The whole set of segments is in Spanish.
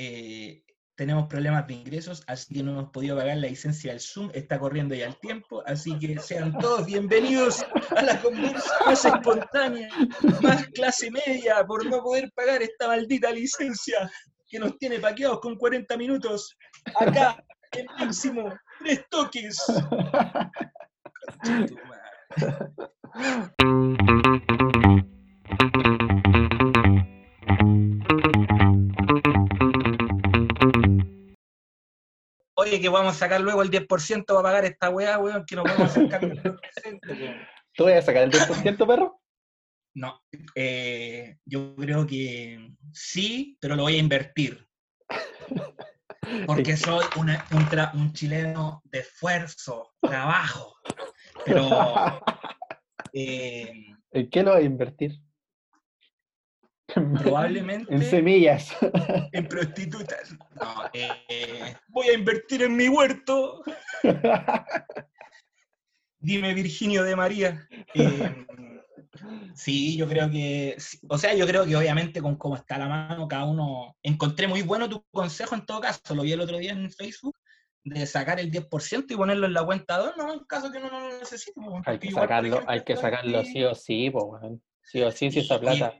eh, tenemos problemas de ingresos, así que no hemos podido pagar la licencia del Zoom, está corriendo ya el tiempo, así que sean todos bienvenidos a la conversa más espontánea, más clase media, por no poder pagar esta maldita licencia que nos tiene paqueados con 40 minutos. Acá, el máximo, tres toques. Que vamos a sacar luego el 10% para pagar esta weá, weón, que no podemos sacar el 10%. ¿Tú vas a sacar el 10%, perro? No, eh, yo creo que sí, pero lo voy a invertir. Porque soy una- un, tra- un chileno de esfuerzo, trabajo. Pero eh, ¿En qué lo vas a invertir? Probablemente En semillas. en prostitutas. No, eh, voy a invertir en mi huerto. Dime Virginio de María. Eh, sí, yo creo que, o sea, yo creo que obviamente con cómo está la mano, cada uno, encontré muy bueno tu consejo en todo caso, lo vi el otro día en Facebook, de sacar el 10% y ponerlo en la cuenta 2, no, en caso que uno no lo necesite. pues, Hay que igual, sacarlo, ejemplo, hay que sacarlo sí o sí, po, weón. Sí o sí, si esa Y- plata.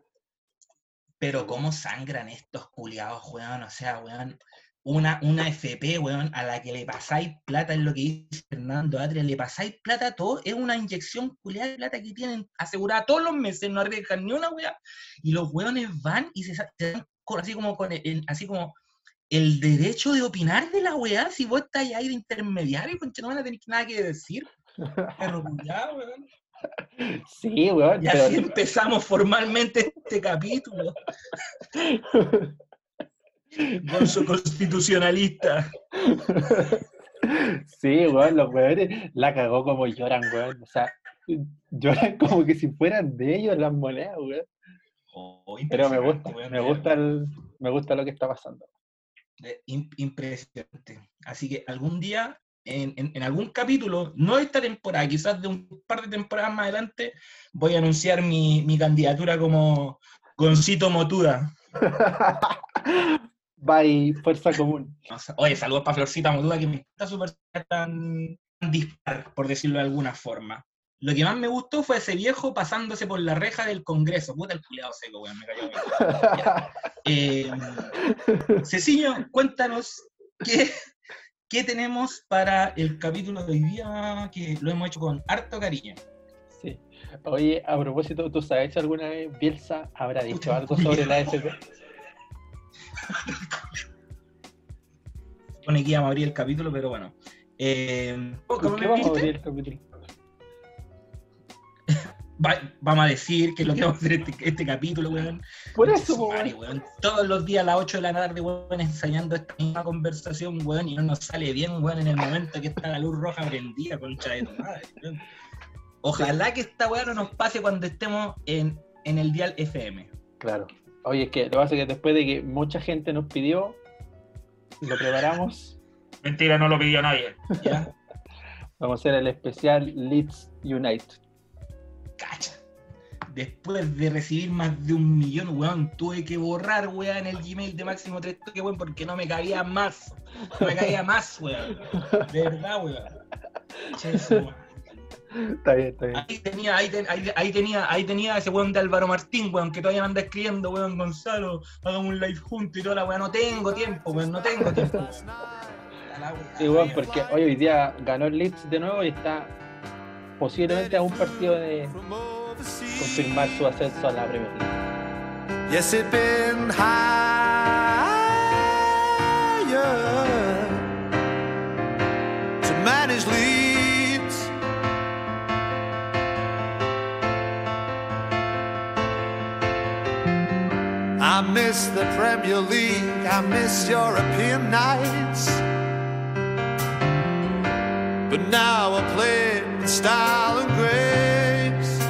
Pero cómo sangran estos culiados, weón. O sea, weón. Una, una FP, weón, a la que le pasáis plata, es lo que dice Fernando Atria, le pasáis plata a todo, es una inyección culiada de plata que tienen asegurada todos los meses, no arriesgan ni una weá. Y los weones van y se, se dan así como con el, así como el derecho de opinar de la weá, si vos estáis ahí de intermediario, concha, no van a tener nada que decir. Perro culiao, weón. Sí, weón. Y pero- así empezamos formalmente este capítulo. Gonzo constitucionalista. Sí, weón, los weones la cagó como lloran, weón. O sea, lloran como que si fueran de ellos las monedas, weón. Oh, Pero me gusta, weón, me gusta el, me gusta lo que está pasando. Eh, im- impresionante. Así que algún día, en, en- en algún capítulo, no esta temporada, quizás de un par de temporadas más adelante, voy a anunciar mi, mi candidatura como Goncito Motuda. Bye, fuerza común. Oye, saludos para Florcita Motuda, que me está súper tan, tan dispar, por decirlo de alguna forma. Lo que más me gustó fue ese viejo pasándose por la reja del Congreso. Puta el culiado seco, weón, me cayó bien. Eh, Ceciño, cuéntanos qué, qué tenemos para el capítulo de hoy día, que lo hemos hecho con harto cariño. Sí. Oye, a propósito, ¿tú sabes si alguna vez Bielsa habrá dicho algo sobre la AFP? Supone que íbamos a abrir el capítulo, pero bueno. Eh, ¿Por ¿cómo qué vamos a abrir el capítulo? Va- vamos a decir que es lo que vamos a hacer este, este capítulo, weón. Por eso, madre, weón. weón. Todos los días a las 8 de la tarde, weón, ensayando esta misma conversación, weón, y no nos sale bien, weón, en el momento que está la luz roja prendida, concha de tu madre, weón. Ojalá que esta weá no nos pase cuando estemos en, en el dial FM. Claro. Oye, es que lo que pasa es que después de que mucha gente nos pidió, lo preparamos. Mentira, no lo pidió nadie. ¿Ya? Vamos a hacer el especial Leeds Unite. Cacha. Después de recibir más de un millón, weón, tuve que borrar, weón, el Gmail de Máximo 3 toques, weón, porque no me cabía más. No me cabía más, weón. De verdad, weón. Está bien, está bien. Ahí tenía, ahí, ten- ahí- ahí tenía, ahí tenía ese weón de Álvaro Martín, weón, que todavía me anda escribiendo, weón, Gonzalo, hagamos un live juntos y toda la weón. No tengo tiempo, weón, no tengo tiempo. Sí, weón. porque hoy, hoy día ganó el Leeds de nuevo y está posiblemente a un partido de confirmar su ascenso a la Premier League. Yes, it been to manage leads. I miss the Premier League. I miss European nights. But now I play style and grace.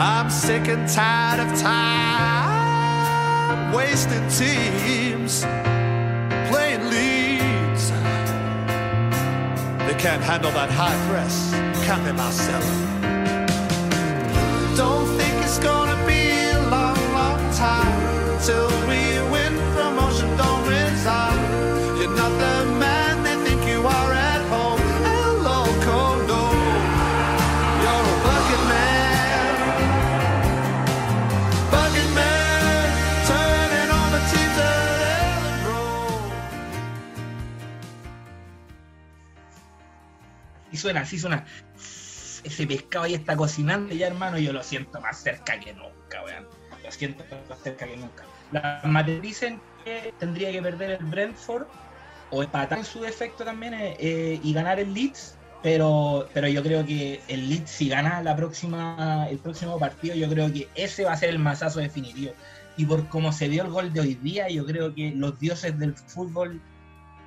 I'm sick and tired of time wasting teams playing leads. They can't handle that high press, can they? Don't think it's gonna be a long, long time till we win suena, así suena. Ese pescado ahí está cocinando ya, hermano, yo lo siento más cerca que nunca, weón. Lo siento más cerca que nunca. Las mates dicen que tendría que perder el Brentford o empatar en su defecto también eh, eh, y ganar el Leeds, pero, pero yo creo que el Leeds si gana la próxima, el próximo partido, yo creo que ese va a ser el masazo definitivo. Y por cómo se dio el gol de hoy día, yo creo que los dioses del fútbol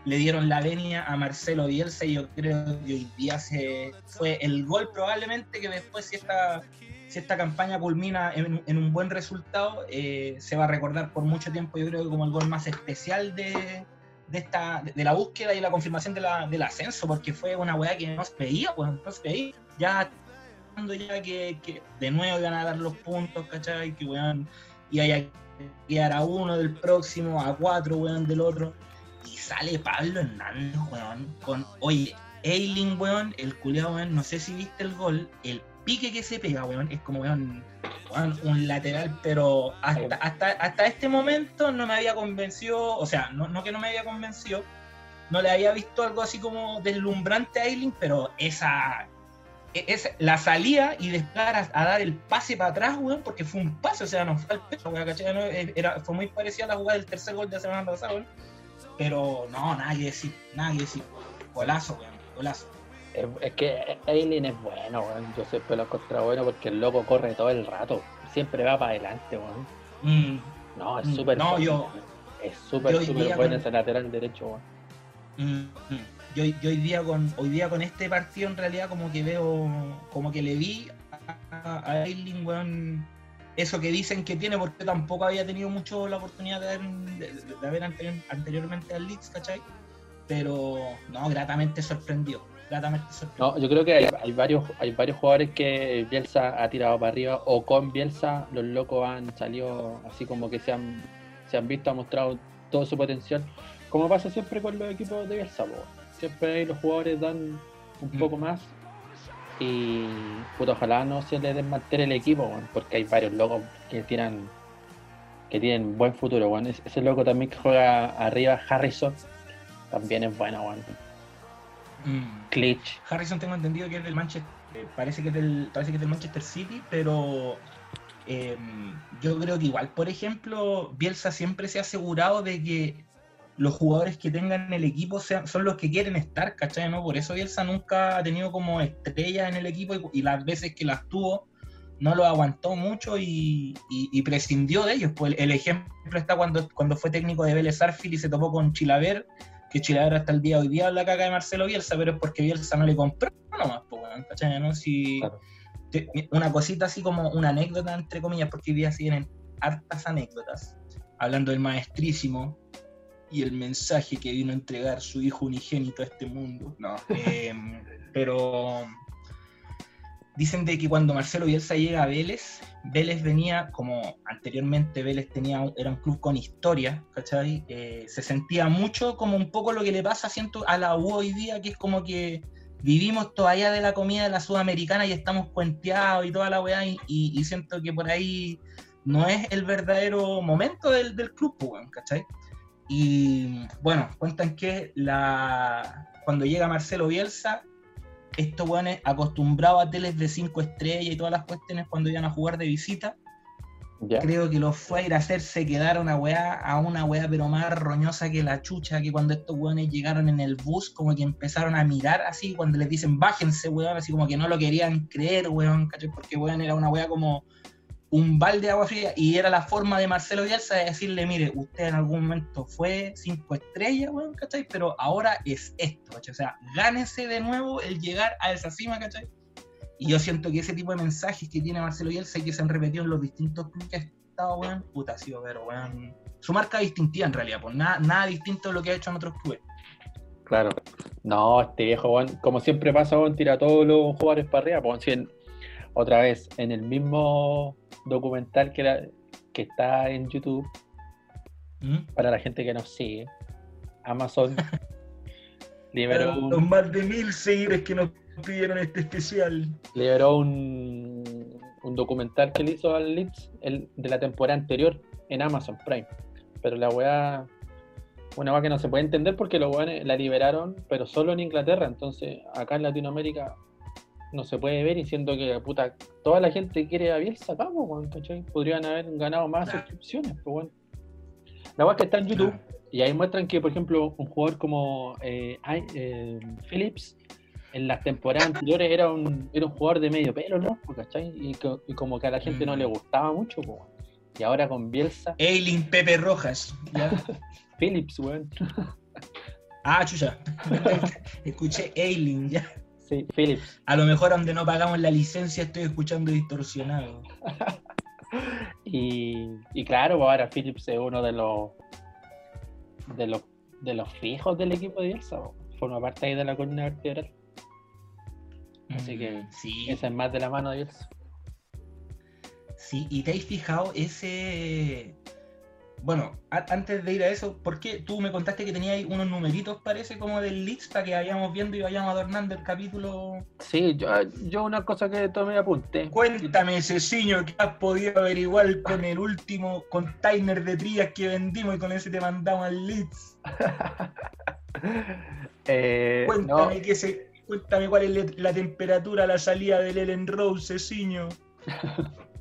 le dieron la venia a Marcelo Bielsa y yo creo que hoy día se fue el gol probablemente que después si esta, si esta campaña culmina en, en un buen resultado, eh, se va a recordar por mucho tiempo yo creo que como el gol más especial de, de, esta, de la búsqueda y la confirmación de la, del ascenso, porque fue una weá que no se veía, pues no se veía. Ya ya que, que, de nuevo iban a dar los puntos, ¿cachai? Que weón, y haya quedar a uno del próximo, a cuatro, weón, del otro. Y sale Pablo Hernández, weón, con, oye, Eiling, weón, el culiado, weón, no sé si viste el gol, el pique que se pega, weón, es como, weón, weón un lateral, pero hasta, hasta, hasta este momento no me había convencido, o sea, no, no que no me había convencido, no le había visto algo así como deslumbrante a Eiling, pero esa, e, es la salida y después a, a, dar el pase para atrás, weón, porque fue un pase, o sea, no fue el peso, weón, ¿cachai? No, era, fue muy parecida a la jugada del tercer gol de la semana pasada, weón. Pero no, decir, nada que decir. Golazo, weón, golazo. Es, es que Eileen es bueno, weón. Yo siempre lo contra bueno porque el loco corre todo el rato. Siempre va para adelante, weón. Mm. No, es súper No, bueno, yo. Es súper, súper bueno ese lateral derecho, weón. Mm, yo, yo, hoy día con hoy día con este partido en realidad como que veo como que le vi a, a Eiling, weón, eso que dicen que tiene porque tampoco había tenido mucho la oportunidad de, de, de ver anterior, anteriormente al Leeds, ¿cachai? Pero no, gratamente sorprendió. Gratamente sorprendió. No, yo creo que hay, hay, varios hay varios jugadores que Bielsa ha tirado para arriba o con Bielsa los locos han salido así como que se han, se han visto, han mostrado todo su potencial, como pasa siempre con los equipos de Bielsa, po. siempre ahí los jugadores dan un Mm. poco más y puto, ojalá no se le desmantere el equipo, weón, porque hay varios locos que tiran que tienen buen futuro, weón. Ese loco también que juega arriba, Harrison, también es bueno, weón. Mm. Glitch. Harrison tengo entendido que es del Manchester, eh, parece que es del, parece que es del Manchester City, pero eh, yo creo que igual, por ejemplo, Bielsa siempre se ha asegurado de que los jugadores que tengan el equipo sean, son los que quieren estar, ¿cachai? ¿no? Por eso Bielsa nunca ha tenido como estrellas en el equipo y, y las veces que las tuvo no lo aguantó mucho y, y, y prescindió de ellos. Pues el, el, ejemplo está cuando, cuando fue técnico de Vélez Arfield y se topó con Chilaver, que Chilaver hasta el día de hoy día la caca de Marcelo Bielsa, pero es porque Bielsa no le compró nomás, pues, ¿cachai? ¿no? Si, Claro. te- una cosita así como una anécdota, entre comillas, porque hoy día se vienen hartas anécdotas, hablando del maestrísimo y el mensaje que vino a entregar su hijo unigénito a este mundo. No, em, pero dicen de que cuando Marcelo Bielsa llega a Vélez, Vélez venía, como anteriormente Vélez tenía, era un club con historia, ¿cachai? Eh, se sentía mucho como un poco lo que le pasa siento, a la U hoy día, que es como que vivimos todavía de la comida de la sudamericana y estamos cuenteados y toda la weá, y, y- y siento que por ahí no es el verdadero momento del, del club, pues, ¿cachai? Y bueno, cuentan que la, cuando llega Marcelo Bielsa, estos weones acostumbrados a teles de 5 estrellas y todas las cuestiones cuando iban a jugar de visita, ¿Ya? creo que los fue a ir a hacerse quedar a una weá, a una weá pero más roñosa que la chucha, que cuando estos weones llegaron en el bus, como que empezaron a mirar así, cuando les dicen bájense, weón, así como que no lo querían creer, weón, ¿cachai? Porque weón era una weá como un balde de agua fría y era la forma de Marcelo Bielsa de decirle, mire, usted en algún momento fue cinco estrellas, weón, ¿cachai? Pero ahora es esto, ¿cachai? O sea, gánese de nuevo el llegar a esa cima, ¿cachai? Y yo siento que ese tipo de mensajes que tiene Marcelo Bielsa y que se han repetido en los distintos clubes que ha estado, weón, puta, pero, weón, su marca distintiva en realidad, pues nada, nada distinto de lo que ha hecho en otros clubes. Claro. No, este viejo, weón, como siempre pasa, weón, tira todos los jugadores para arriba. Pues, otra vez, en el mismo documental que, la- que está en YouTube, ¿Mm? para la gente que nos sigue, Amazon liberó Los un, más de mil seguidores que nos pidieron este especial. liberó un, un documental que le hizo al Leeds el, de la temporada anterior en Amazon Prime. Pero la weá Una cosa que no se puede entender porque los weones la liberaron, pero solo en Inglaterra. Entonces, acá en Latinoamérica no se puede ver y siento que puta, toda la gente quiere a Bielsa weón, ¿cachai? Podrían haber ganado más suscripciones, pues bueno. La weá que está en YouTube y ahí muestran que, por ejemplo, un jugador como eh, eh, Phillips en las temporadas anteriores era un, era un jugador de medio pelo, ¿no? ¿cachai? Y, co- y como que a la gente no Mm. le gustaba mucho, pues. Y ahora con Bielsa, Eileen Pepe Rojas. ¿ya? Phillips, weón. Ah, chucha. Escuché Eileen, ya. Sí, Phillips. A lo mejor donde no pagamos la licencia estoy escuchando distorsionado. Y, y claro, pues ahora Phillips es uno de los de los de los fijos del equipo de Bielsa, po. forma parte ahí de la columna vertebral. Así que Mm, sí, Esa es más de la mano de Bielsa. sí. ¿Y te has fijado ese... Bueno, antes de ir a eso, ¿por qué tú me contaste que tenías unos numeritos, parece, como del para que vayamos viendo y vayamos adornando el capítulo? Sí, yo, yo una cosa que tomé apunte. Cuéntame, Ceciño, que has podido averiguar con el último container de trías que vendimos y con ese te mandamos al Leeds. Eh, no, Cuéntame, que se, cuéntame cuál es la temperatura a la salida del Ellen Rose, Ceciño.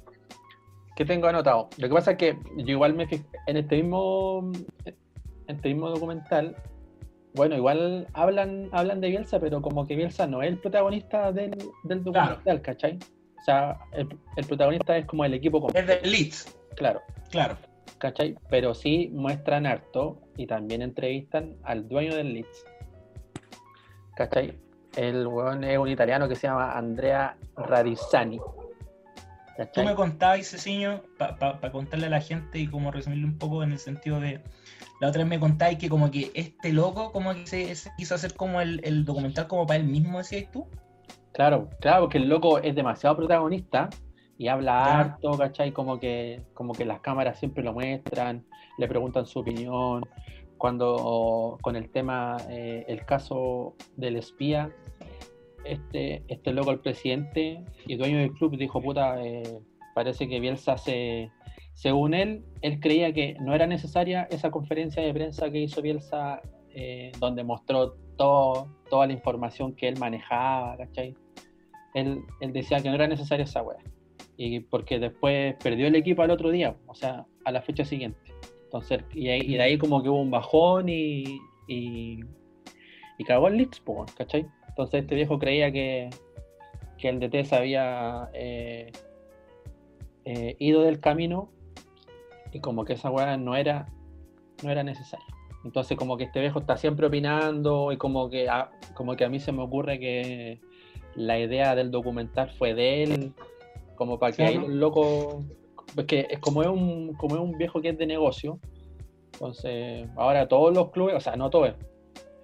¿qué tengo anotado? Lo que pasa es que yo igual me fijé en este mismo en este mismo documental. Bueno, igual hablan, hablan de Bielsa, pero como que Bielsa no es el protagonista del, del documental, ¿cachai? O sea, el, el protagonista es como el equipo Es completo, del Leeds, claro. claro. ¿cachai? Pero sí muestran harto y también entrevistan al dueño del Leeds. ¿cachai? El weón es un italiano que se llama Andrea Tú me contabas, Ceciño, para contarle a la gente y como resumirle un poco en el sentido de. La otra vez me contabas que como que este loco como que se, se quiso hacer como el, el documental como para él mismo, decías tú. Claro, claro, porque el loco es demasiado protagonista y habla Ya. harto, ¿cachai? Como que, como que las cámaras siempre lo muestran, le preguntan su opinión. Cuando con el tema, eh, el caso del espía, este, este loco, el presidente y dueño del club, dijo, puta, eh, parece que Bielsa se... Según él, él creía que no era necesaria esa conferencia de prensa que hizo Bielsa, eh, donde mostró todo, toda la información que él manejaba, ¿cachai? Él, él decía que no era necesaria esa weá. Y porque después perdió el equipo al otro día, o sea, a la fecha siguiente. Entonces, y, y de ahí como que hubo un bajón y, y, y cagó el Leeds, ¿cachai? Entonces este viejo creía que, que el DT se había eh, eh, ido del camino y como que esa weá no era, no era necesaria. Entonces como que este viejo está siempre opinando y como que a, como que a mí se me ocurre que la idea del documental fue de él, como para que ahí Claro. los locos, es que es como es un, como es un viejo que es de negocio, entonces ahora todos los clubes, o sea no todos,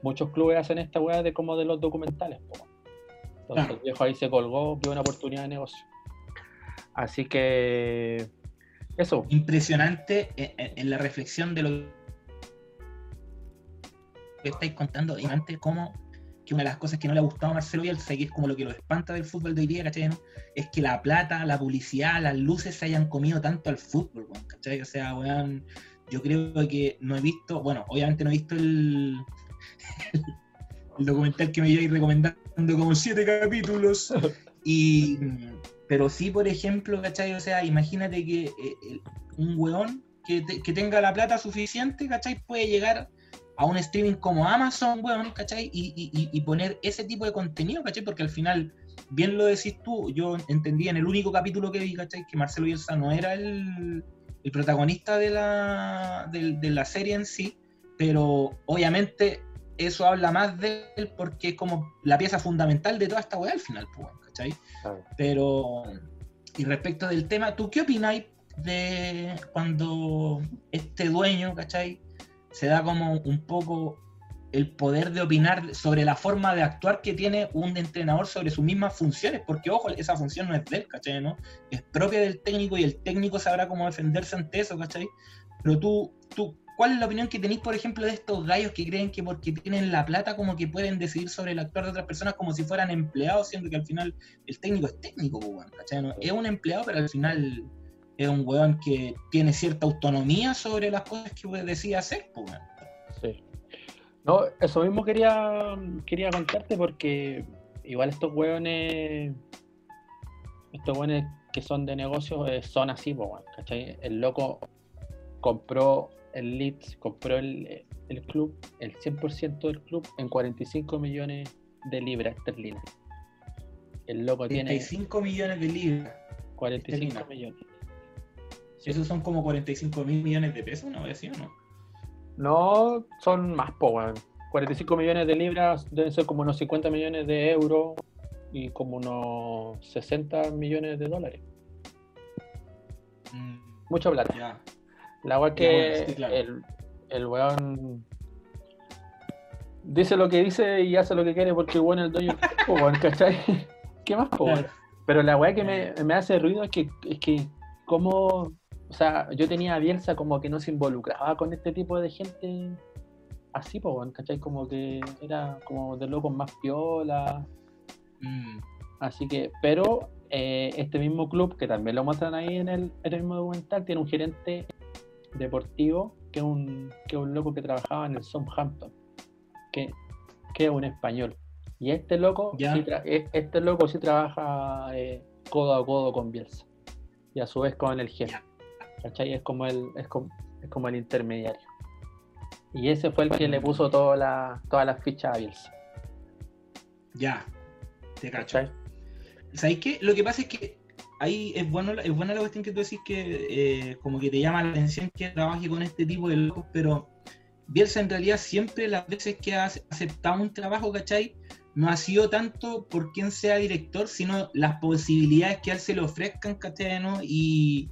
muchos clubes hacen esta weá de como de los documentales. po. Entonces Claro. el viejo ahí se colgó, vio una oportunidad de negocio. Así que eso, Impresionante en, en- en la reflexión de lo que estáis contando, antes como que una de las cosas que no le ha gustado a Marcelo Bielsa, y que es como lo que lo espanta del fútbol de hoy día, ¿cachai? no? Es que la plata, la publicidad, las luces se hayan comido tanto al fútbol, weón, ¿cachai? O sea, weón, yo creo que no he visto, bueno, obviamente no he visto el, el documental que me lleváis recomendando como siete capítulos, y, pero sí, por ejemplo, ¿cachai? O sea, imagínate que eh, el- un weón que, te- que tenga la plata suficiente, ¿cachai? Puede llegar a un streaming como Amazon, weón, ¿cachai? Y, y- y- poner ese tipo de contenido, ¿cachai? Porque al final, bien lo decís tú, yo entendí en el único capítulo que vi, ¿cachai? Que Marcelo Bielsa no era el, el protagonista de la, de la serie en sí, pero obviamente eso habla más de él porque es como la pieza fundamental de toda esta weá al final, pues, ¿cachai? Pero, y respecto del tema, ¿tú qué opináis de cuando este dueño, ¿cachai? Se da como un poco el poder de opinar sobre la forma de actuar que tiene un entrenador sobre sus mismas funciones, porque ojo, esa función no es de él, ¿cachai? ¿no? Es propia del técnico y el técnico sabrá cómo defenderse ante eso, ¿cachai? Pero tú, tú, ¿cuál es la opinión que tenéis, por ejemplo, de estos gallos que creen que porque tienen la plata como que pueden decidir sobre el actuar de otras personas como si fueran empleados, siendo que al final el técnico es técnico, ¿cachai? ¿no? Es un empleado, pero al final es un weón que tiene cierta autonomía sobre las cosas que decide hacer, weón. Sí. No, eso mismo quería, quería contarte porque igual estos hueones, estos hueones que son de negocios eh, son así, ¿cachai? El loco compró el Leeds, compró el, el club, el 100% del club en 45 millones de libras esterlinas. El loco tiene 35 millones de libras. 45 esterlinas. millones. Esos son como 45 mil millones de pesos, ¿no? ¿Sí o no? No, son más, po, weón. 45 millones de libras deben ser como unos 50 millones de euros y como unos 60 millones de dólares. Mm, Mucha plata. ya. La weá que bueno, sí, claro. el, el weón dice lo que dice y hace lo que quiere porque es el dueño del ¿cachai? ¿Qué más, po? Claro. Pero la weá que me, me hace ruido es que, es que como, o sea, yo tenía a Bielsa como que no se involucraba con este tipo de gente así, po, ¿cachai? Como que era como de locos más piola, Mm, así que, pero eh, este mismo club, que también lo muestran ahí en el, en el mismo documental, tiene un gerente deportivo que es un, que es un loco que trabajaba en el Southampton, que, que es un español. Y este loco, Ya. sí e- este loco sí trabaja eh, codo a codo con Bielsa. Y a su vez con el jefe. ¿Cachai? Es como el, es como, es como el intermediario. Y ese fue el que le puso toda la, todas las fichas a Bielsa. ya. Te cacho. ¿Sabéis qué? Lo que pasa es que ahí es, bueno, es buena la cuestión que tú decís que eh, como que te llama la atención que trabaje con este tipo de locos, pero Bielsa en realidad siempre las veces que ha aceptado un trabajo, ¿cachai? No ha sido tanto por quién sea director, sino las posibilidades que a él se le ofrezcan, ¿cachai? ¿no? Y,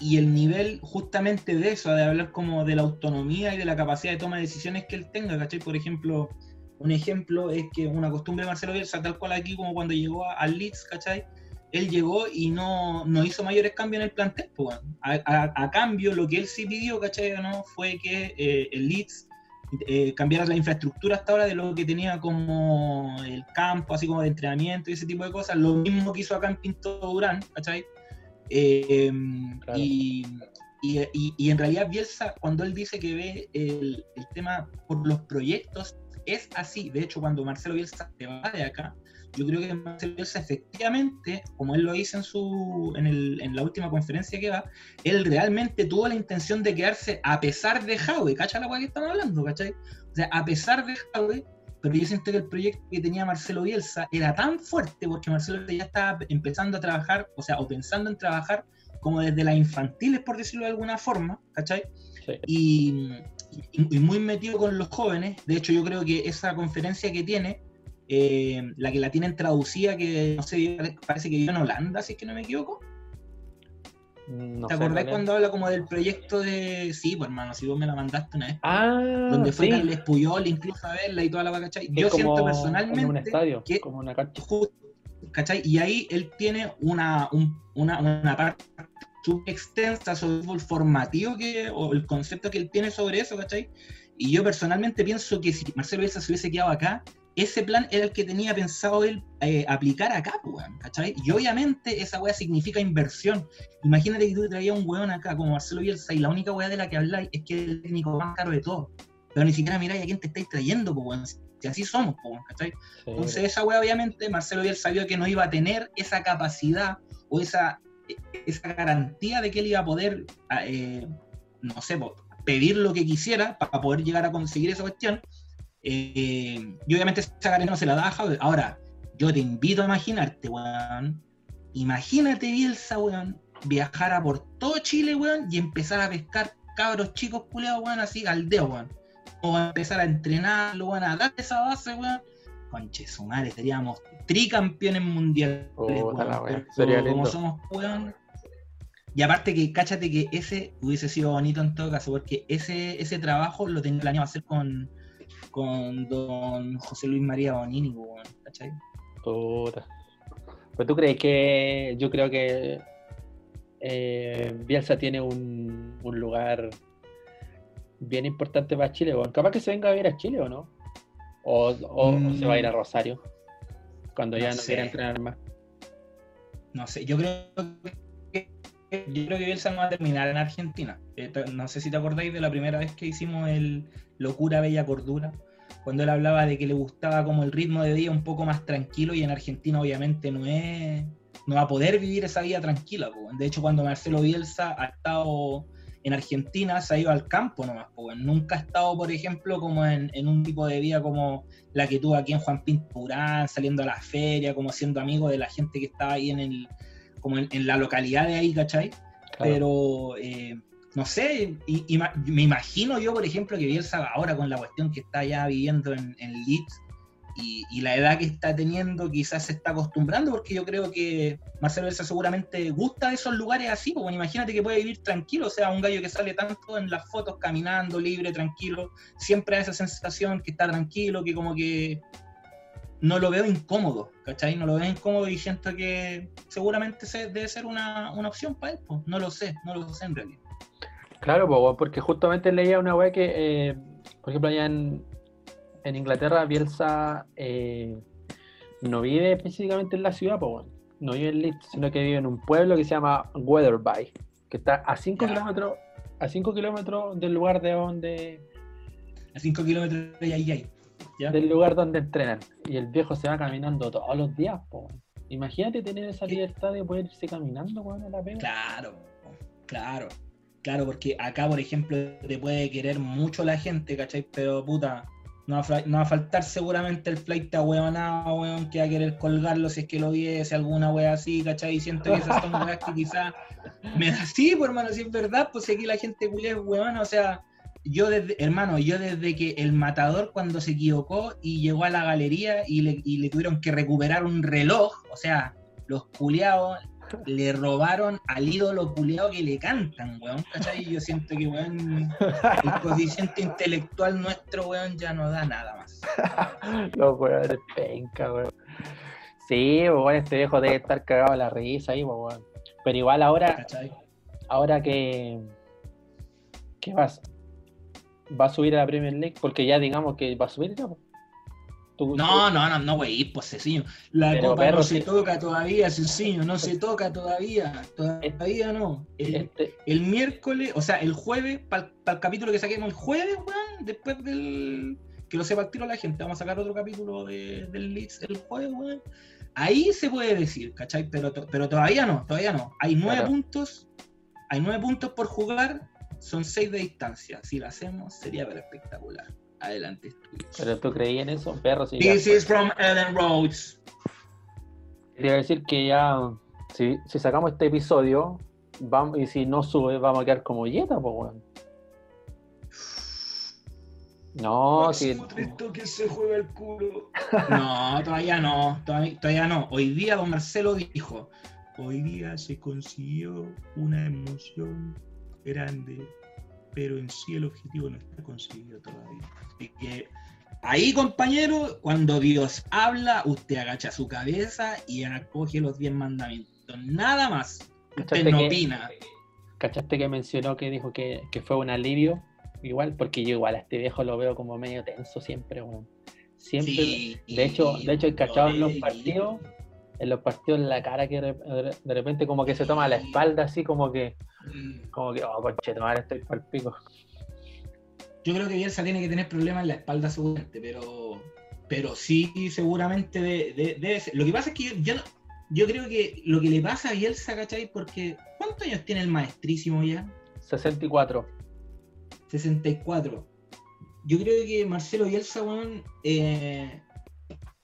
y el nivel justamente de eso, de hablar como de la autonomía y de la capacidad de toma de decisiones que él tenga, ¿cachai? Por ejemplo, un ejemplo es que una costumbre de Marcelo Bielsa, tal cual aquí como cuando llegó al Leeds, ¿cachai? Él llegó y no, no hizo mayores cambios en el plantel, pues, a, a- a cambio, lo que él sí pidió, ¿cachai? ¿no? Fue que eh, el Leeds eh, cambiara la infraestructura hasta ahora de lo que tenía como el campo, así como de entrenamiento y ese tipo de cosas. Lo mismo que hizo acá en Pinto Durán, ¿cachai? Eh, Claro. y, y, y- y en realidad Bielsa, cuando él dice que ve el, el tema por los proyectos, es así. De hecho, cuando Marcelo Bielsa se va de acá, yo creo que Marcelo Bielsa efectivamente, como él lo dice en, su, en, el- en la última conferencia que va, él realmente tuvo la intención de quedarse a pesar de Jaue, ¿cachai la weá que estamos hablando? ¿cachai? O sea, a pesar de Jaue, pero yo siento que el proyecto que tenía Marcelo Bielsa era tan fuerte porque Marcelo ya estaba empezando a trabajar, o sea, o pensando en trabajar como desde las infantiles, por decirlo de alguna forma, ¿cachai? Sí. y, y- y muy metido con los jóvenes. De hecho, yo creo que esa conferencia que tiene, eh, la que la tienen traducida, que no sé, parece que vive en Holanda, si es que no me equivoco. No ¿Te acordás cuando habla como del proyecto de. Sí, pues hermano, si vos me la mandaste una vez. Ah, donde fue sí. Carles Puyol, incluso a verla y toda la. Que Yo siento en un personalmente estadio, que como una cancha. ¿cachai? Y ahí él tiene una, un- una, una parte súper extensa sobre el formativo que, o el concepto que él tiene sobre eso, ¿cachai? Y yo personalmente pienso que si Marcelo Bielsa se hubiese quedado acá, ese plan era el que tenía pensado él eh, aplicar acá, pues, weón, ¿cachai? Y obviamente esa weá significa inversión. Imagínate que tú te traías un weón acá como Marcelo Bielsa y la única weá de la que habláis es que es el técnico más caro de todo. Pero ni siquiera miráis a quién te estáis trayendo, pues, weón. Si así somos, pues, weón, ¿cachai? Sí, Entonces esa wea obviamente Marcelo Bielsa sabía que no iba a tener esa capacidad o esa, esa garantía de que él iba a poder, eh, no sé, pedir lo que quisiera para poder llegar a conseguir esa cuestión. Eh, y obviamente esa garantía no se la da. Ahora, yo te invito a imaginarte, weón. Imagínate Bielsa, weón, viajara por todo Chile, weón, y empezar a pescar cabros chicos culeados, weón, así al dedo, weón. O a empezar a entrenarlo, weón, a dar esa base, weón conche su madre, seríamos tricampeones mundiales. Weón, la pero sería como lindo. somos weón. Y aparte que, cáchate que ese hubiese sido bonito en todo caso, porque ese, ese trabajo lo tenía planeado hacer con, con don José Luis María Bonini, ¿cachai? Puta. Pues tú crees que yo creo que eh, Bielsa tiene un, un lugar bien importante para Chile, weón. Capaz que se venga a vivir a Chile o no. O, o- o se va a ir a Rosario. Cuando ya No no sé. quiera entrenar más. No sé, yo creo que yo creo que Bielsa no va a terminar en Argentina. No sé si te acordáis de la primera vez que hicimos el Locura Bella Cordura, cuando él hablaba de que le gustaba como el ritmo de vida un poco más tranquilo y en Argentina obviamente no es no va a poder vivir esa vida tranquila. po. De hecho, cuando Marcelo Bielsa ha estado en Argentina, se ha ido al campo nomás. po. Nunca ha estado, por ejemplo, como en, en un tipo de vida como la que tuvo aquí en Juan Pinturán, saliendo a la feria, como siendo amigo de la gente que estaba ahí en el como en, en la localidad de ahí, ¿cachai? Claro. Pero eh, no sé, y- me imagino yo, por ejemplo, que Bielsa ahora con la cuestión que está ya viviendo en, en Leeds y, y la edad que está teniendo, quizás se está acostumbrando, porque yo creo que Marcelo Bielsa seguramente gusta de esos lugares así, porque imagínate que puede vivir tranquilo, o sea, un gallo que sale tanto en las fotos caminando, libre, tranquilo, siempre da esa sensación que está tranquilo, que como que no lo veo incómodo, ¿cachai? No lo veo incómodo y siento que seguramente se- debe ser una, una opción para él, pues. no lo sé, no lo sé en realidad. Claro, porque justamente leía una wea que, eh, por ejemplo, allá en, en Inglaterra, Bielsa eh, no vive específicamente en la ciudad, po, no vive en Leeds, sino que vive en un pueblo que se llama Weatherby, que está a 5 Ya. kilómetros a 5 kilómetros del lugar de donde A 5 kilómetros de ahí, ahí. ¿Ya? del lugar donde entrenan. Y el viejo se va caminando todos los días, po. weón. Imagínate tener esa libertad de poder irse caminando, weón, a la pega. Claro, claro, claro, porque acá, por ejemplo, te puede querer mucho la gente, ¿cachai? Pero puta, no va no va a faltar seguramente el flight a huevonado, weón, que va a querer colgarlo si es que lo viese, alguna wea así, ¿cachai? Y siento que esas son weas que quizás me da así, pues hermano, si es verdad, pues si aquí la gente culé es huevona, o sea. Yo desde, hermano, yo desde que el matador cuando se equivocó y llegó a la galería y le, y le tuvieron que recuperar un reloj, o sea, los culiados le robaron al ídolo culiado que le cantan, weón, ¿cachai? Yo siento que, weón, el coeficiente intelectual nuestro, weón, ya no da nada más. Los weones penca, weón. Sí, pues, weón, este viejo debe estar cagado la risa ahí, pues, weón. Pero igual ahora, ¿cachai? ahora que, que vas, va a subir a la Premier League, porque ya digamos que va a subir ya. Tú- No, no, no, no, wey, pues Ceciño. La Pero, copa perro, no sí. se toca todavía, Ceciño, no se toca todavía, todavía no. El, Este, el miércoles, o sea, el jueves, para el capítulo que saquemos el jueves, weón, después del. Que lo sepa el tiro la gente, vamos a sacar otro capítulo de- del Leeds el jueves, weón. Ahí se puede decir, ¿cachai? Pero, pero todavía no, todavía no. Hay nueve Claro. puntos, hay nueve puntos por jugar, son seis de distancia. Si lo hacemos, sería espectacular. Adelante, Twitch. pero tú creí en eso, perro, sí. This ya, is from Ellen Rhodes. Quería decir que ya, si, si sacamos este episodio, vamos, y si no sube, vamos a quedar como yeta, pues, weón. No, si, Máximo que se juega el culo. No, todavía no, todavía, todavía no. Hoy día don Marcelo dijo, hoy día se consiguió una emoción grande, pero en sí el objetivo no está conseguido todavía. Así que ahí, compañero, cuando Dios habla, usted agacha su cabeza y acoge los diez mandamientos. Nada más. Usted ¿Cachaste no que- opina. ¿Cachaste que mencionó que dijo que, que fue un alivio? Igual, porque yo igual a este viejo lo veo como medio tenso siempre. Siempre. Sí, de hecho, de hecho, he cachado en los partidos, en los partidos la cara que de, repente como que se toma la espalda así como que, Mm. como que, oh, conchetumare, estoy pa'l pico. Yo creo que Bielsa tiene que tener problemas en la espalda seguramente, pero, pero sí, seguramente de- de- debe ser. Lo que pasa es que yo, yo, no- yo creo que lo que le pasa a Bielsa, ¿cachai? Porque ¿cuántos años tiene el maestrísimo ya? 64. 64. Yo creo que Marcelo Bielsa, weón, eh,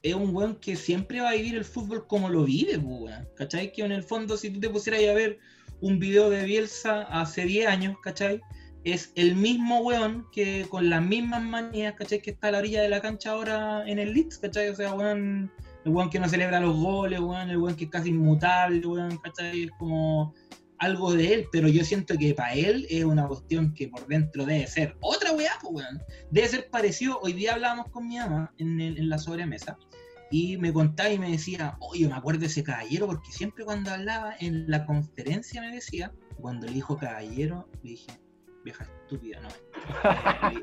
es un weón que siempre va a vivir el fútbol como lo vive, pues, weón. ¿Cachai? Que en el fondo, si tú te pusieras a ver un video de Bielsa hace 10 años, ¿cachai? Es el mismo weón que con las mismas manías, ¿cachai? Que está a la orilla de la cancha ahora en el Leeds, ¿cachai? O sea, weón, el weón que no celebra los goles, weón, el weón que es casi inmutable, weón, ¿cachai? Es como algo de él, pero yo siento que para él es una cuestión que por dentro debe ser otra weá, pues, weón. Debe ser parecido. Hoy día hablábamos con mi el- en la sobremesa y me contaba y me decía, oye, me acuerdo de ese caballero porque siempre cuando hablaba en la conferencia me decía, cuando le dijo caballero, le dije, vieja estúpida, no.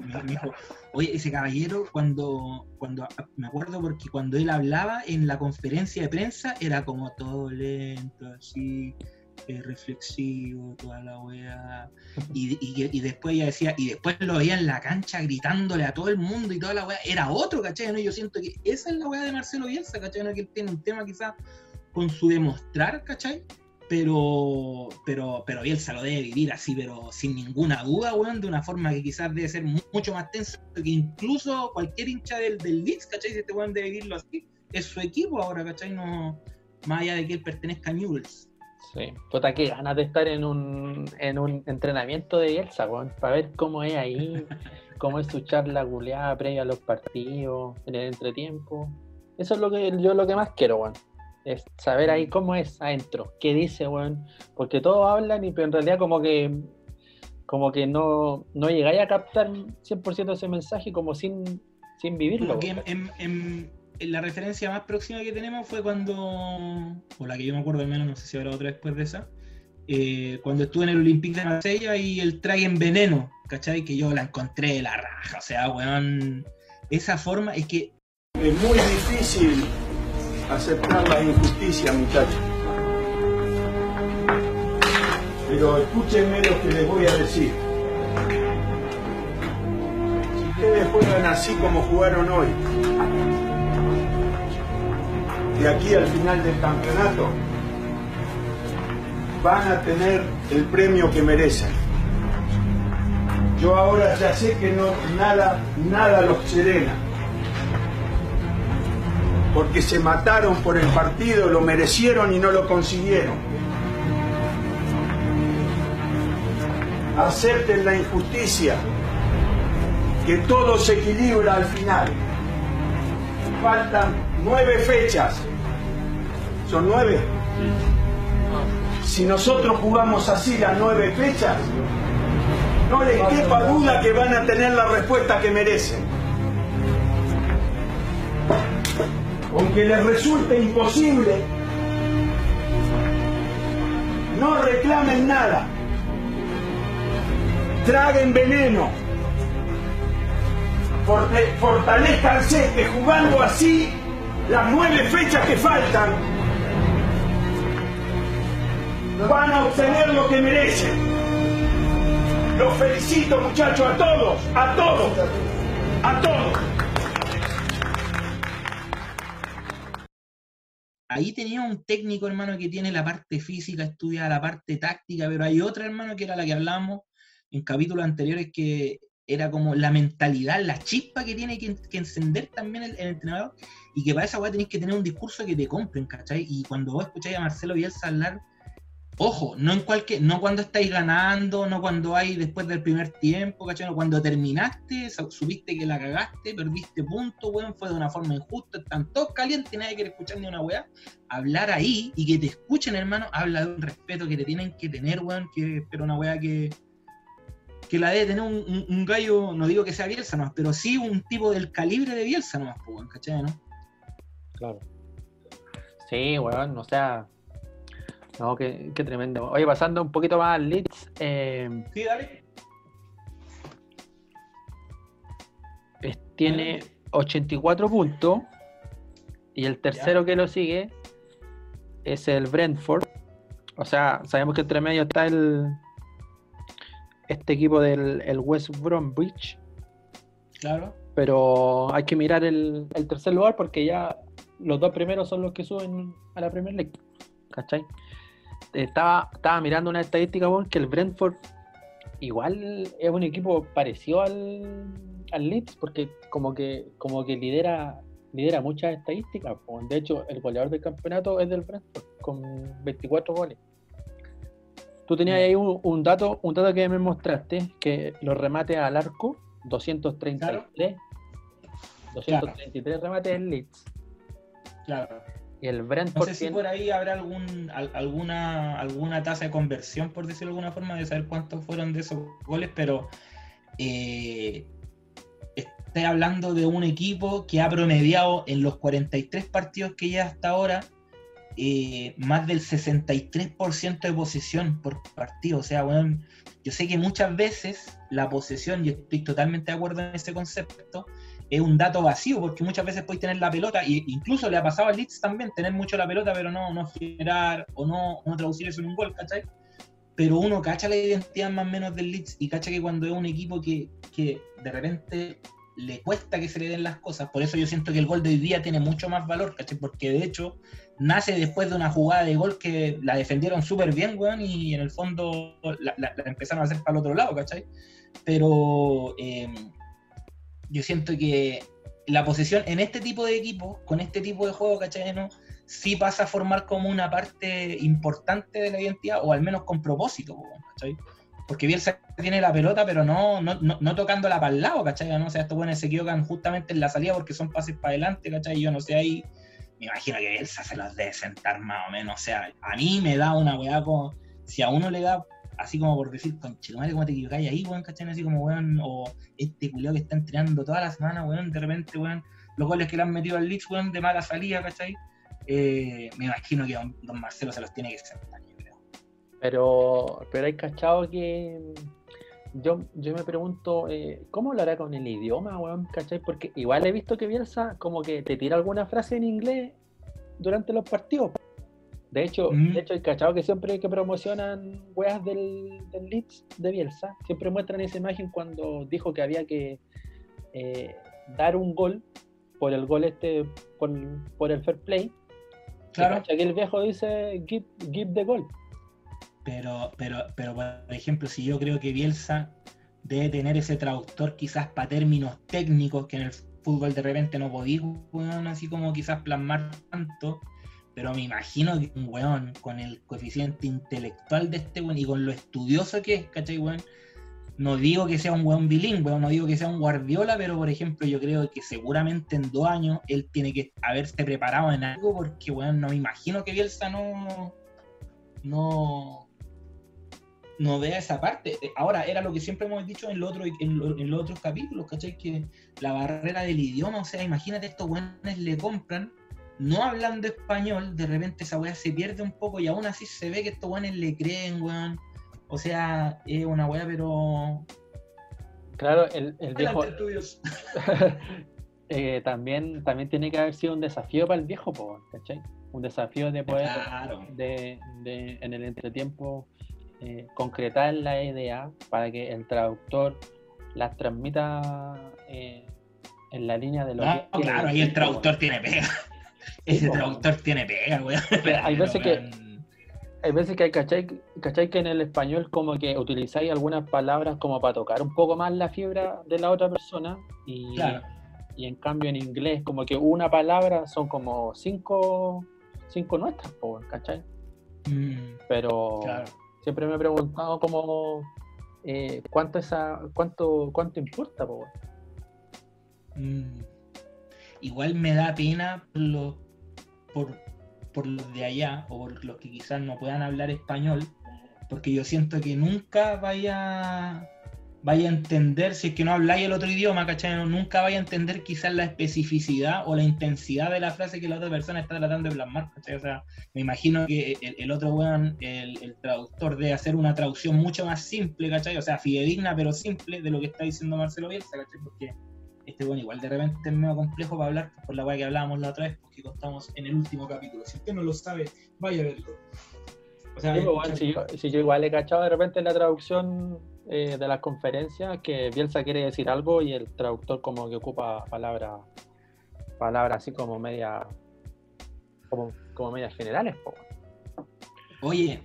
Me, me- dijo, oye, ese caballero cuando, cuando, me acuerdo porque cuando él hablaba en la conferencia de prensa era como todo lento, así, que reflexivo, toda la wea. Y, y, y después ella decía, y después lo veía en la cancha gritándole a todo el mundo y toda la wea. Era otro, ¿cachai? ¿no? Yo siento que esa es la wea de Marcelo Bielsa, ¿cachai? ¿no? Que él tiene un tema quizás con su demostrar, ¿cachai? Pero, pero, pero Bielsa lo debe vivir así, pero sin ninguna duda, weón, de una forma que quizás debe ser mucho más tensa que incluso cualquier hincha del, del Leeds, ¿cachai? Si este weón debe vivirlo así, es su equipo ahora, ¿cachai? No, más allá de que él pertenezca a Newells. Sí, puta, qué ganas de estar en un, en un entrenamiento de Bielsa, weón, para ver cómo es ahí, cómo es su charla guleada previa a los partidos, en el entretiempo. Eso es lo que yo lo que más quiero, weón. Es saber ahí cómo es adentro, qué dice, weón. Porque todos hablan y pero en realidad como que como que no, no llegáis a captar 100% ese mensaje como sin, sin vivirlo. Como que en, en- en- en la referencia más próxima que tenemos fue cuando, o la que yo me acuerdo al menos, no sé si habrá otra después de esa, eh, cuando estuve en el Olympique de Marsella y el traje en veneno, ¿cachai? Que yo la encontré de la raja, o sea, weón, esa forma es que Es muy difícil aceptar la injusticia, muchachos. Pero escúchenme lo que les voy a decir. Si ustedes juegan así como jugaron hoy, de aquí al final del campeonato, van a tener el premio que merecen. Yo ahora ya sé que no, nada, nada los serena porque se mataron por el partido, lo merecieron y no lo consiguieron. Acepten la injusticia, que todo se equilibra al final. Faltan nueve fechas. ¿Son nueve? Si nosotros jugamos así las nueve fechas, no les quepa duda que van a tener la respuesta que merecen. aunque les resulte imposible, no reclamen nada, traguen veneno, fortalezcanse que jugando así las nueve fechas que faltan van a obtener lo que merecen. Los felicito muchachos a todos, a todos, a todos. ahí tenía un técnico, hermano, que tiene la parte física, estudia la parte táctica, pero hay otra, hermano, que era la que hablamos en capítulos anteriores, que era como la mentalidad, la chispa que tiene que, que encender también el, el entrenador, y que para esa weá tenéis que tener un discurso que te compren, ¿cachai? Y cuando vos escucháis a Marcelo Bielsa hablar, ojo, no en cualquier, no cuando estáis ganando, no cuando hay después del primer tiempo, ¿cachai? No, cuando terminaste, supiste que la cagaste, perdiste punto, weón, fue de una forma injusta, están todos calientes, nadie quiere escuchar ni una weá. Hablar ahí y que te escuchen, hermano, habla de un respeto que te tienen que tener, weón, que pero una weá que que la debe tener un, gallo, no digo que sea Bielsa nomás, pero sí un tipo del calibre de Bielsa nomás, ¿cachai? ¿no? Claro. Sí, weón, o sea. No, qué, qué tremendo. Oye, pasando un poquito más al Leeds, eh, Sí, dale. es- tiene 84 puntos y el tercero que lo sigue es el Brentford. O sea, sabemos que entre medio está el este equipo del el West Bromwich, Claro. pero hay que mirar el, el tercer lugar porque ya los dos primeros son los que suben a la Premier League. ¿Cachai? Estaba, estaba mirando una estadística, weón, que el Brentford igual es un equipo parecido al, al Leeds, porque como que, como que lidera, lidera muchas estadísticas. weón. De hecho, el goleador del campeonato es del Brentford, con 24 goles. Tú tenías ahí un, un dato, un dato que me mostraste, que los remates al arco, 233. 233 remates en Leeds. Claro. Y el No sé si tiene- por ahí habrá algún, al- alguna, alguna tasa de conversión, por decirlo de alguna forma, de saber cuántos fueron de esos goles, pero eh, estoy hablando de un equipo que ha promediado en los 43 partidos que ya hasta ahora eh, más del 63% de posición por partido. O sea, weón, yo sé que muchas veces la posesión, y estoy totalmente de acuerdo en ese concepto, es un dato vacío, porque muchas veces podéis tener la pelota, e incluso le ha pasado al Leeds también, tener mucho la pelota, pero no, no generar o no, no traducir eso en un gol, ¿cachai? Pero uno cacha la identidad más o menos del Leeds y cacha que cuando es un equipo que, que de repente le cuesta que se le den las cosas, por eso yo siento que el gol de hoy día tiene mucho más valor, ¿cachai? Porque de hecho nace después de una jugada de gol que la defendieron súper bien, weón, y en el fondo la, la- la empezaron a hacer para el otro lado, ¿cachai? Pero eh, yo siento que la posesión en este tipo de equipos, con este tipo de juego, ¿cachai? Sí pasa a formar como una parte importante de la identidad, o al menos con propósito, ¿cachai? Porque Bielsa tiene la pelota, pero no, no, no, no tocándola para el lado, ¿cachai? ¿no? O sea, estos buenos se equivocan justamente en la salida porque son pases para adelante, ¿cachai? Yo no sé, ahí me imagino que Bielsa se los debe sentar más o menos. O sea, a mí me da una weá si a uno le da, así como por decir, conchetumare, ¿cómo te equivocáis ahí, weón? ¿cachai? Así como, weón, o este culeo que está entrenando toda la semana, weón, de repente, weón, los goles que le han metido al Leeds, weón, de mala salida, ¿cachai? Eh, me imagino que don, don Marcelo se los tiene que sentar, yo creo. Pero, pero hay cachado que mm, yo, yo me pregunto, eh, ¿cómo lo hará con el idioma, weón? ¿Cachai? Porque igual he visto que Bielsa como que te tira alguna frase en inglés durante los partidos. De hecho, Mm. de hecho, hay cachado que siempre que promocionan weas del, del Leeds de Bielsa, siempre muestran esa imagen cuando dijo que había que eh, dar un gol por el gol este, por, por el fair play. Claro. Que el viejo dice give, give the goal. Pero, pero, pero, por ejemplo, si yo creo que Bielsa debe tener ese traductor quizás para términos técnicos que en el fútbol de repente no podía, así como quizás plasmar tanto, pero me imagino que un weón con el coeficiente intelectual de este weón y con lo estudioso que es, ¿cachai, weón? No digo que sea un weón bilingüe, no digo que sea un guardiola, pero por ejemplo yo creo que seguramente en dos años él tiene que haberse preparado en algo porque, weón, no me imagino que Bielsa no... no no vea esa parte. Ahora, era lo que siempre hemos dicho en, lo otro, en, en los otros capítulos, ¿cachai? Que la barrera del idioma, o sea, imagínate, estos weones le compran, no hablando español, de repente esa weá se pierde un poco y aún así se ve que estos weones le creen, weón. O sea, es una weá, pero... Claro, el, el viejo eh, también, también tiene que haber sido un desafío para el viejo, po, ¿cachai? Un desafío de poder Claro. de, de- en el entretiempo eh, concretar la idea para que el traductor las transmita eh, en la línea de lo No, que claro, ahí decir, el traductor tiene pega. Ese traductor tiene pega, weón. hay veces que-. Hay veces que hay, ¿cachai? ¿cachai? Que en el español como que utilizáis algunas palabras como para tocar un poco más la fibra de la otra persona y, Claro. y en cambio en inglés como que una palabra son como cinco, cinco nuestras, ¿cachai? Mm, Pero claro. siempre me he preguntado como eh, cuánto esa, cuánto, cuánto importa, po? Mm. Igual me da pena los, por, por los de allá, o por los que quizás no puedan hablar español, porque yo siento que nunca vaya, vaya a entender, si es que no habláis el otro idioma, ¿cachai? Nunca vaya a entender quizás la especificidad o la intensidad de la frase que la otra persona está tratando de plasmar. O sea, me imagino que el, otro weón, el, el traductor, debe hacer una traducción mucho más simple, ¿cachai? O sea, fidedigna, pero simple de lo que está diciendo Marcelo Bielsa, ¿cachai? Porque este bueno, igual de repente es medio complejo para hablar por la weá que hablábamos la otra vez, porque contamos en el último capítulo. Si usted no lo sabe, vaya a verlo. O sea, Sí, pues, weón, escucha- si, yo, si yo igual he cachado de repente en la traducción eh, de las conferencias que Bielsa quiere decir algo y el traductor como que ocupa palabras palabras así como media como, como medias generales po. Oye,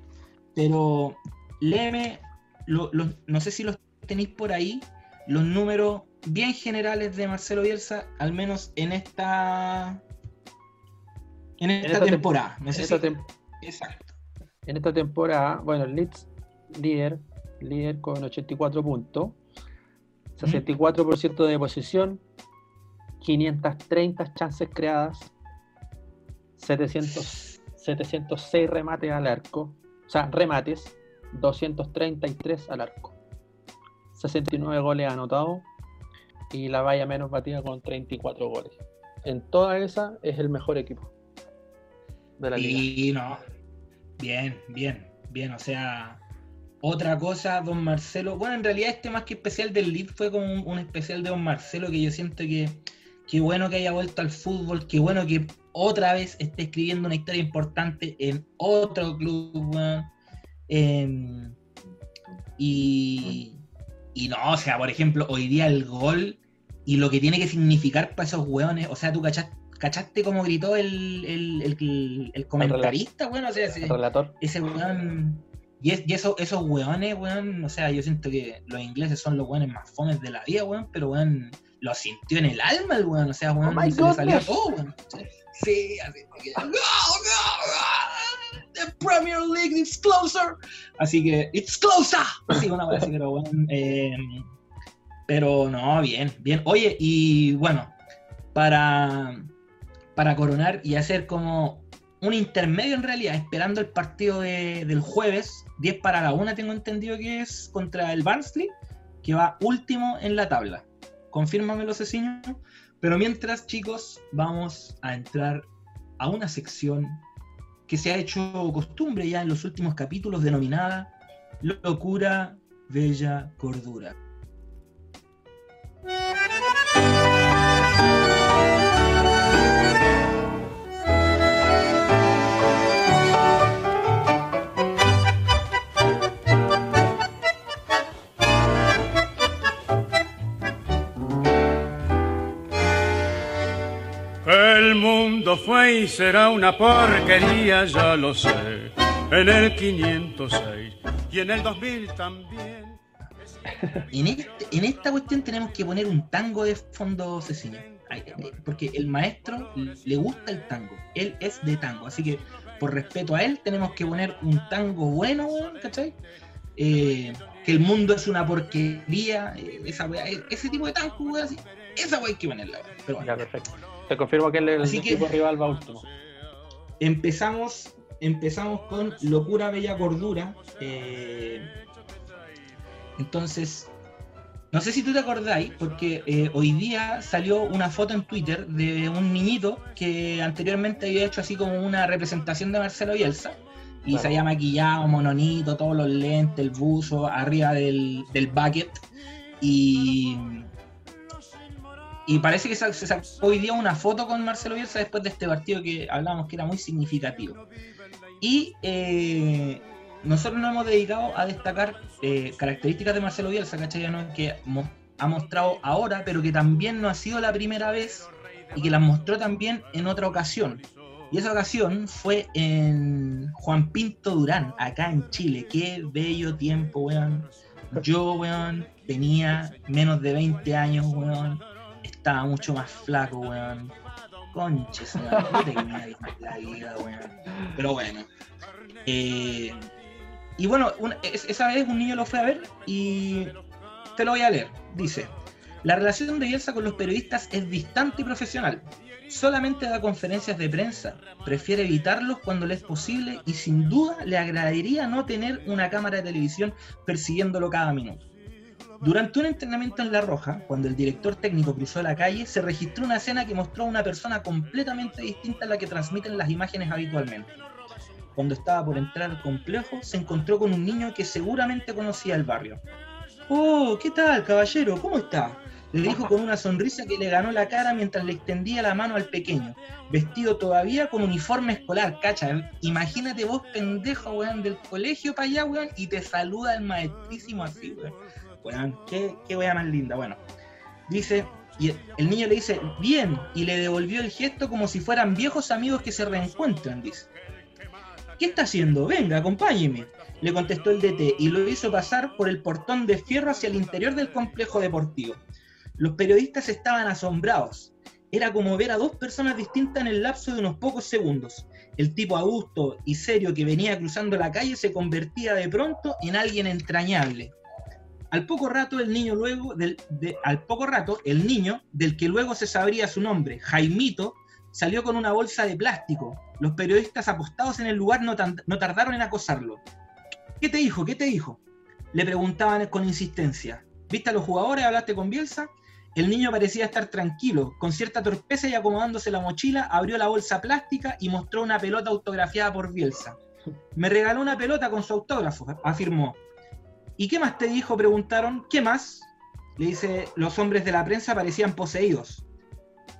pero léeme, lo- lo- no sé si los tenéis por ahí, los números bien generales de Marcelo Bielsa, al menos en esta en esta, esta tem- temporada. en, esta tem- Exacto. en esta temporada, bueno, el Leeds líder, líder con 84 puntos, 64% de posesión, 530 chances creadas, 700, 706 remates al arco, o sea, remates, 233 al arco, 69 goles anotados y la valla menos batida con 34 goles. En toda esa es el mejor equipo de la liga. Y no, bien, bien, bien, o sea, Otra cosa, don Marcelo. Bueno, en realidad este más que especial del Lead fue como un, un especial de don Marcelo que yo siento que qué bueno que haya vuelto al fútbol, qué bueno que otra vez esté escribiendo una historia importante en otro club. Em, y, y no, o sea, por ejemplo, hoy día el gol y lo que tiene que significar para esos weones, o sea, tú cachas- cachaste cómo gritó el, el, el- el comentarista, weón, o sea, ese, El relator. ese weón. Y, es- y eso, esos weones, weón, o sea, yo siento que los ingleses son los weones más fomes de la vida, weón, pero weón, lo sintió en el alma el weón, o sea, weón, Oh se le salió todo, weón. Sí, así que, no, no, the Premier League is closer. Así que, it's closer. Sí, una vez pero weón, eh, pero no, bien, bien. Oye, y bueno, para, para coronar y hacer como un intermedio en realidad, esperando el partido de- del jueves, 10 para la 1 tengo entendido que es contra el Barnsley, que va último en la tabla. Confírmamelo, Ceciño. Pero mientras, chicos, vamos a entrar a una sección que se ha hecho costumbre ya en los últimos capítulos, denominada Locura, Bella Cordura. Y será una porquería, ya lo sé. En el 506 y en el 2000 también. En, este- en esta cuestión tenemos que poner un tango de fondo, Cecilia. Ay, Porque el maestro le gusta el tango. Él es de tango. Así que, por respeto a él, tenemos que poner un tango bueno, ¿cachai? Eh, que el mundo es una porquería. eh, esa weá, eh, ese tipo de tango, weón, así. Esa weá hay que ponerla. Pero bueno. Ya, perfecto. Te confirmo que el, el Así que- equipo rival va último. empezamos, empezamos con Locura Bella Cordura. eh, entonces, no sé si tú te acordáis, porque eh, hoy día salió una foto en Twitter de un niñito que anteriormente había hecho así como una representación de Marcelo Bielsa. Y Claro. se había maquillado, mononito, todos los lentes, el buzo, arriba del, del bucket. Y, y parece que se sacó hoy día una foto con Marcelo Bielsa después de este partido que hablábamos que era muy significativo. Y eh, nosotros nos hemos dedicado a destacar eh, características de Marcelo Bielsa, ¿cachai? Que ha mostrado ahora, pero que también no ha sido la primera vez y que las mostró también en otra ocasión. Y esa ocasión fue en Juan Pinto Durán, acá en Chile. Qué bello tiempo, weón. Yo, weón, tenía menos de 20 años, weón. Estaba mucho más flaco, weón. Conches, weón. La vida, weón. Pero bueno. Eh, y bueno, esa vez un niño lo fue a ver y te lo voy a leer. Dice, la relación de Bielsa con los periodistas es distante y profesional. Solamente da conferencias de prensa. Prefiere evitarlos cuando le es posible y sin duda le agradaría no tener una cámara de televisión persiguiéndolo cada minuto. Durante un entrenamiento en La Roja, cuando el director técnico cruzó la calle, se registró una escena que mostró a una persona completamente distinta a la que transmiten las imágenes habitualmente. Cuando estaba por entrar al complejo, se encontró con un niño que seguramente conocía el barrio. Oh, ¿qué tal, caballero? ¿Cómo está? Le dijo con una sonrisa que le ganó la cara mientras le extendía la mano al pequeño, vestido todavía con uniforme escolar, cacha. Imagínate vos, pendejo, weón, del colegio para allá, weón, y te saluda el maestrísimo así, weón. Qué, qué más linda, bueno. Dice, y el- niño le dice, bien, y le devolvió el gesto como si fueran viejos amigos que se reencuentran, dice. ¿Qué está haciendo? Venga, acompáñeme. Le contestó el DT y lo hizo pasar por el portón de fierro hacia el interior del complejo deportivo. Los periodistas estaban asombrados. Era como ver a dos personas distintas en el lapso de unos pocos segundos. El tipo adusto y serio que venía cruzando la calle se convertía de pronto en alguien entrañable. Al poco rato el niño luego del, de- al poco rato el niño del que luego se sabría su nombre, Jaimito, salió con una bolsa de plástico. Los periodistas apostados en el lugar no, tan- no tardaron en acosarlo. ¿Qué te dijo? ¿Qué te dijo? Le preguntaban con insistencia. ¿Viste a los jugadores? ¿Hablaste con Bielsa? El niño parecía estar tranquilo, con cierta torpeza y acomodándose la mochila, abrió la bolsa plástica y mostró una pelota autografiada por Bielsa. Me regaló una pelota con su autógrafo, afirmó. ¿Y qué más te dijo? Preguntaron. ¿Qué más? Le dice, los hombres de la prensa parecían poseídos.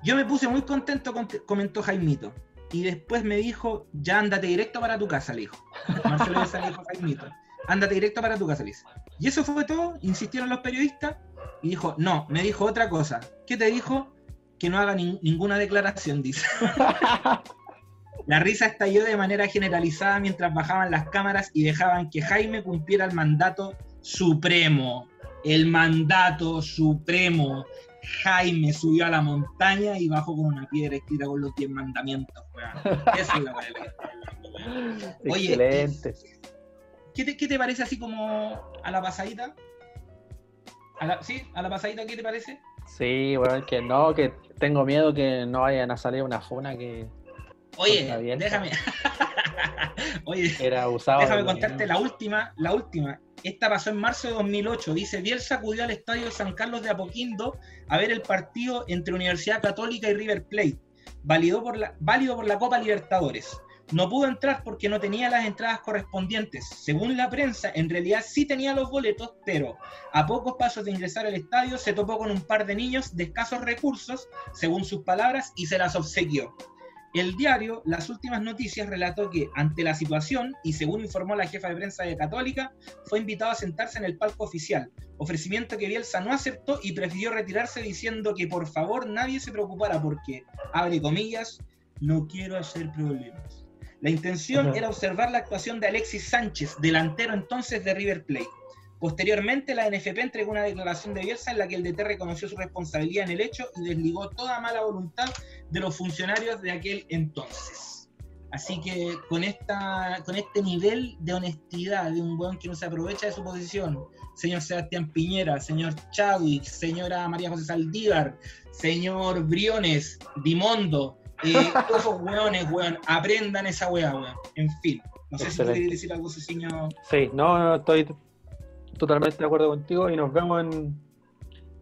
Yo me puse muy contento, cont- comentó Jaimito. Y después me dijo, ya ándate directo para tu casa, le dijo. Marcelo Bielsa le dijo Jaimito. Ándate directo para tu casa, le dice. Y eso fue todo, insistieron los periodistas. Y dijo, no, me dijo otra cosa. ¿Qué te dijo? Que no haga nin- ninguna declaración, dice. La risa estalló de manera generalizada mientras bajaban las cámaras y dejaban que Jaime cumpliera el mandato supremo. El mandato supremo. Jaime subió a la montaña y bajó con una piedra escrita con los diez mandamientos. weón. Esa es la weá que. Oye, Excelente. ¿Qué te, qué te parece así como a la pasadita? ¿A la- ¿Sí? ¿A la pasadita qué te parece? Sí, bueno, que no, que tengo miedo que no vayan a salir una funa que Oye, déjame. Oye, era. Déjame contarte la última, la última. Esta pasó en marzo de 2008. Dice, Bielsa acudió al estadio San Carlos de Apoquindo a ver el partido entre Universidad Católica y River Plate, válido por la, válido por la Copa Libertadores. No pudo entrar porque no tenía las entradas correspondientes. Según la prensa, en realidad sí tenía los boletos, pero a pocos pasos de ingresar al estadio se topó con un par de niños de escasos recursos, según sus palabras, y se las obsequió. El diario Las Últimas Noticias relató que, ante la situación, y según informó la jefa de prensa de Católica, fue invitado a sentarse en el palco oficial, ofrecimiento que Bielsa no aceptó y prefirió retirarse diciendo que por favor nadie se preocupara porque, abre comillas, no quiero hacer problemas. La intención era observar la actuación de Alexis Sánchez, delantero entonces de River Plate. Posteriormente, la NFP entregó una declaración de Bielsa en la que el DT reconoció su responsabilidad en el hecho y desligó toda mala voluntad de los funcionarios de aquel entonces. Así que con, esta, con este nivel de honestidad de un buen que no se aprovecha de su posición, señor Sebastián Piñera, señor Chadwick, señora María José Saldívar, señor Briones, Dimondo, eh, todos esos weones, weón, aprendan esa weá, weón. En fin, no sé si decir algo, Ceciño. Sí, no, no, estoy totalmente de acuerdo contigo y nos vemos en,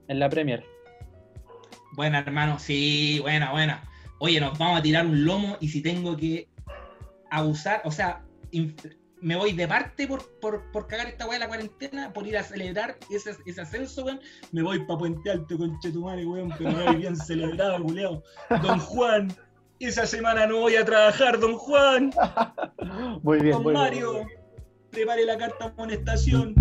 en la Premier. Buena, hermano, sí, buena, buena. Oye, nos vamos a tirar un lomo y si tengo que abusar, o sea, me voy de parte por, por, por cagar esta weá de la cuarentena, por ir a celebrar ese, ese ascenso, weón. Me voy pa' Puente Alto, conchetumare, weón, pero me voy bien celebrado, culeado. Don Juan, esa semana no voy a trabajar, don Juan. Muy bien, Don muy Mario, bien. prepare la carta de amonestación.